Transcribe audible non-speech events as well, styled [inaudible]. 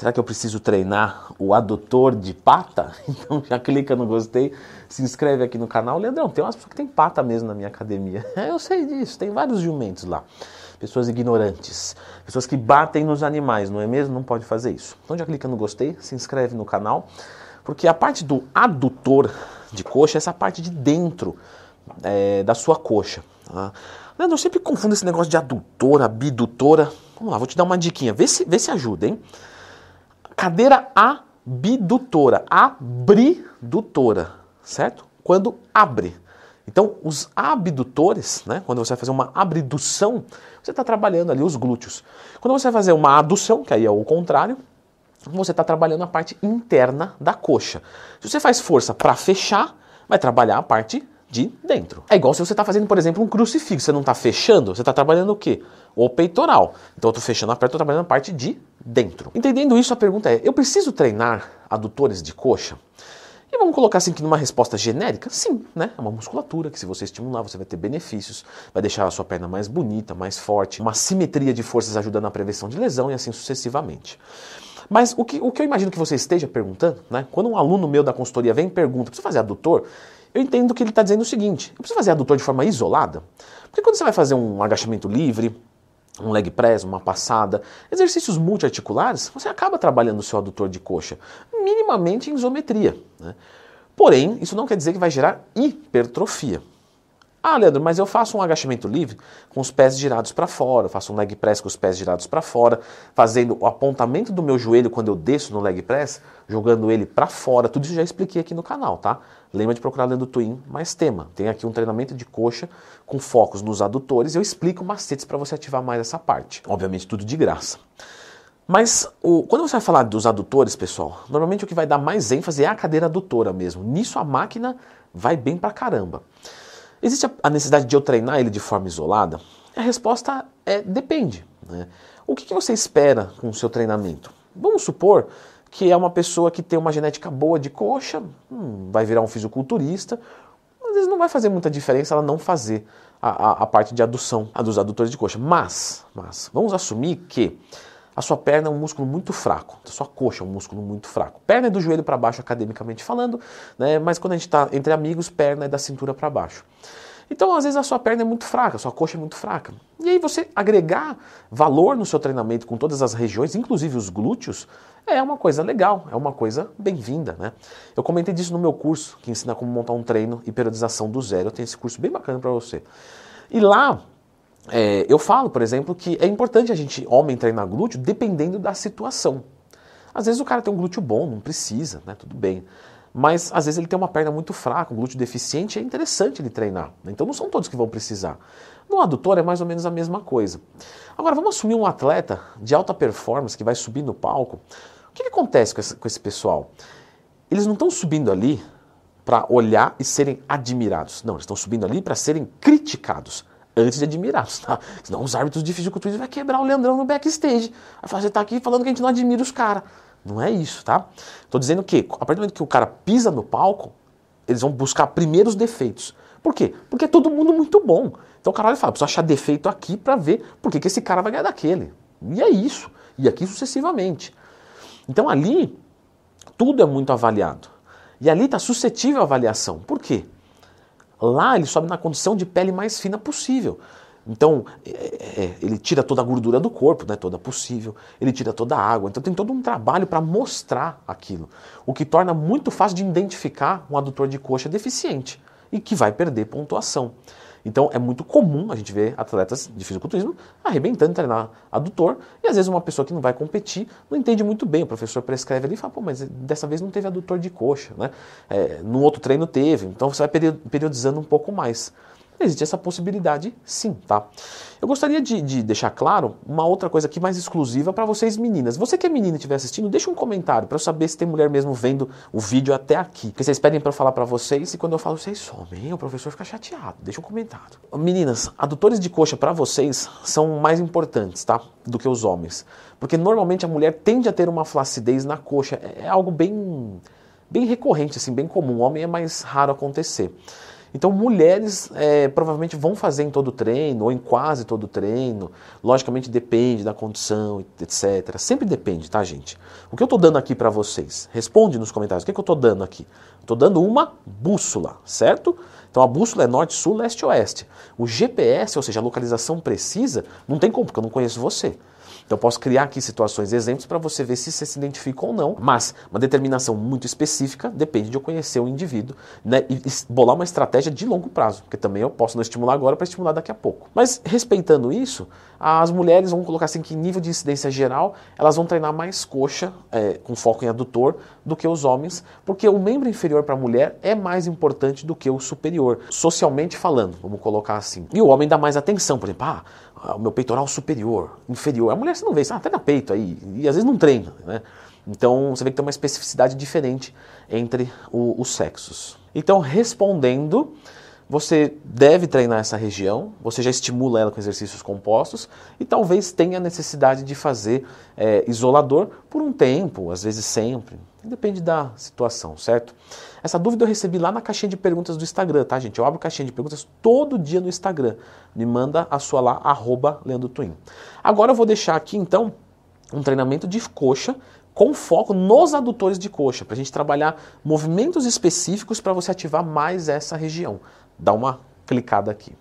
Será que eu preciso treinar o adutor de pata? [laughs] Então já clica no gostei, se inscreve aqui no canal. Leandrão, tem umas pessoas que tem pata mesmo na minha academia. [laughs] Eu sei disso, tem vários jumentos lá. Pessoas ignorantes, pessoas que batem nos animais, não é mesmo? Não pode fazer isso. Então já clica no gostei, se inscreve no canal, porque a parte do adutor de coxa é essa parte de dentro é, da sua coxa. Tá? Leandro, eu sempre confundo esse negócio de adutora, abdutora. Vamos lá, vou te dar uma diquinha, vê se, vê se ajuda, hein? Cadeira abdutora, abridutora, certo? Quando abre. Então, os abdutores, né, quando você vai fazer uma abdução, você está trabalhando ali os glúteos. Quando você vai fazer uma adução, que aí é o contrário, você está trabalhando a parte interna da coxa. Se você faz força para fechar, vai trabalhar a parte de dentro. É igual se você está fazendo, por exemplo, um crucifixo, você não está fechando, você está trabalhando o quê? O peitoral. Então eu estou fechando a perna, estou trabalhando a parte de dentro. Entendendo isso, a pergunta é: eu preciso treinar adutores de coxa? E vamos colocar assim que numa resposta genérica, sim, né? É uma musculatura que se você estimular, você vai ter benefícios, vai deixar a sua perna mais bonita, mais forte, uma simetria de forças ajudando na prevenção de lesão e assim sucessivamente. Mas o que, o que eu imagino que você esteja perguntando, né? Quando um aluno meu da consultoria vem e pergunta, precisa fazer adutor? Eu entendo que ele está dizendo o seguinte: eu preciso fazer adutor de forma isolada? Porque quando você vai fazer um agachamento livre, um leg press, uma passada, exercícios multiarticulares, você acaba trabalhando o seu adutor de coxa, minimamente em isometria. Né? Porém, isso não quer dizer que vai gerar hipertrofia. Ah, Leandro, mas eu faço um agachamento livre com os pés girados para fora, faço um leg press com os pés girados para fora, fazendo o apontamento do meu joelho quando eu desço no leg press, jogando ele para fora. Tudo isso eu já expliquei aqui no canal, tá? Lembra de procurar Leandro Twin mais tema. Tem aqui um treinamento de coxa com focos nos adutores. Eu explico macetes para você ativar mais essa parte. Obviamente tudo de graça. Mas o, quando você vai falar dos adutores, pessoal, normalmente o que vai dar mais ênfase é a cadeira adutora mesmo. Nisso a máquina vai bem pra caramba. Existe a necessidade de eu treinar ele de forma isolada? A resposta é depende. Né? O que, que você espera com o seu treinamento? Vamos supor que é uma pessoa que tem uma genética boa de coxa, hum, vai virar um fisiculturista, às vezes não vai fazer muita diferença ela não fazer a, a, a parte de adução a dos adutores de coxa. Mas, mas, vamos assumir que a sua perna é um músculo muito fraco, a sua coxa é um músculo muito fraco. Perna é do joelho para baixo, academicamente falando, né? mas quando a gente está entre amigos, perna é da cintura para baixo. Então, às vezes, a sua perna é muito fraca, a sua coxa é muito fraca. E aí, você agregar valor no seu treinamento com todas as regiões, inclusive os glúteos, é uma coisa legal, é uma coisa bem-vinda. Né? Eu comentei disso no meu curso, que ensina como montar um treino e periodização do zero. Eu tenho esse curso bem bacana para você. E lá, é, eu falo, por exemplo, que é importante a gente, homem, treinar glúteo dependendo da situação. Às vezes o cara tem um glúteo bom, não precisa, né? Tudo bem. Mas às vezes ele tem uma perna muito fraca, um glúteo deficiente, é interessante ele treinar. Né? Então não são todos que vão precisar. No adutor é mais ou menos a mesma coisa. Agora vamos assumir um atleta de alta performance que vai subir no palco. O que, que acontece com esse, com esse pessoal? Eles não estão subindo ali para olhar e serem admirados. Não, eles estão subindo ali para serem criticados antes de admirados, [laughs] tá? Senão os árbitros de fisiculturismo vai quebrar o Leandrão no backstage. Vai você tá aqui falando que a gente não admira os caras. Não é isso, tá? Tô dizendo que, a partir do momento que o cara pisa no palco, eles vão buscar primeiro os defeitos. Por quê? Porque é todo mundo muito bom. Então o cara vai falar, preciso achar defeito aqui para ver por que, que esse cara vai ganhar daquele. E é isso. E aqui sucessivamente. Então ali, tudo é muito avaliado. E ali está suscetível à avaliação. Por quê? Lá ele sobe na condição de pele mais fina possível. Então, é, é, ele tira toda a gordura do corpo, né, toda possível, ele tira toda a água. Então, tem todo um trabalho para mostrar aquilo, o que torna muito fácil de identificar um adutor de coxa deficiente e que vai perder pontuação. Então é muito comum a gente ver atletas de fisiculturismo arrebentando treinar adutor e às vezes uma pessoa que não vai competir não entende muito bem. O professor prescreve ali e fala, pô, mas dessa vez não teve adutor de coxa, né? É, no outro treino teve, então você vai periodizando um pouco mais. Existe essa possibilidade sim, tá? Eu gostaria de, de deixar claro uma outra coisa aqui mais exclusiva para vocês meninas. Você que é menina e estiver assistindo, deixa um comentário para eu saber se tem mulher mesmo vendo o vídeo até aqui. Porque vocês pedem para eu falar para vocês e quando eu falo vocês somem, o professor fica chateado. Deixa um comentário. Meninas, adutores de coxa para vocês são mais importantes, tá? Do que os homens. Porque normalmente a mulher tende a ter uma flacidez na coxa. É algo bem, bem recorrente, assim, bem comum. O homem é mais raro acontecer. Então, mulheres é, provavelmente vão fazer em todo treino, ou em quase todo treino. Logicamente, depende da condição, etc. Sempre depende, tá, gente? O que eu estou dando aqui para vocês? Responde nos comentários. O que, que eu estou dando aqui? Estou dando uma bússola, certo? Então, a bússola é norte, sul, leste, oeste. O GPS, ou seja, a localização precisa, não tem como, porque eu não conheço você. Então eu posso criar aqui situações, exemplos para você ver se você se identifica ou não, mas uma determinação muito específica depende de eu conhecer o indivíduo né, e bolar uma estratégia de longo prazo, porque também eu posso não estimular agora para estimular daqui a pouco. Mas respeitando isso, as mulheres vão colocar assim que nível de incidência geral elas vão treinar mais coxa, é, com foco em adutor, do que os homens, porque o membro inferior para a mulher é mais importante do que o superior, socialmente falando, vamos colocar assim. E o homem dá mais atenção, por exemplo, ah, o meu peitoral superior, inferior. A mulher você não vê, isso até na peito aí, e às vezes não treina, né? Então você vê que tem uma especificidade diferente entre o, os sexos. Então, respondendo, você deve treinar essa região, você já estimula ela com exercícios compostos e talvez tenha necessidade de fazer é, isolador por um tempo, às vezes sempre, depende da situação, certo? Essa dúvida eu recebi lá na caixinha de perguntas do Instagram, tá, gente? Eu abro caixinha de perguntas todo dia no Instagram. Me manda a sua lá, arroba Leandro Twin. Agora eu vou deixar aqui, então, um treinamento de coxa com foco nos adutores de coxa, para a gente trabalhar movimentos específicos para você ativar mais essa região. Dá uma clicada aqui.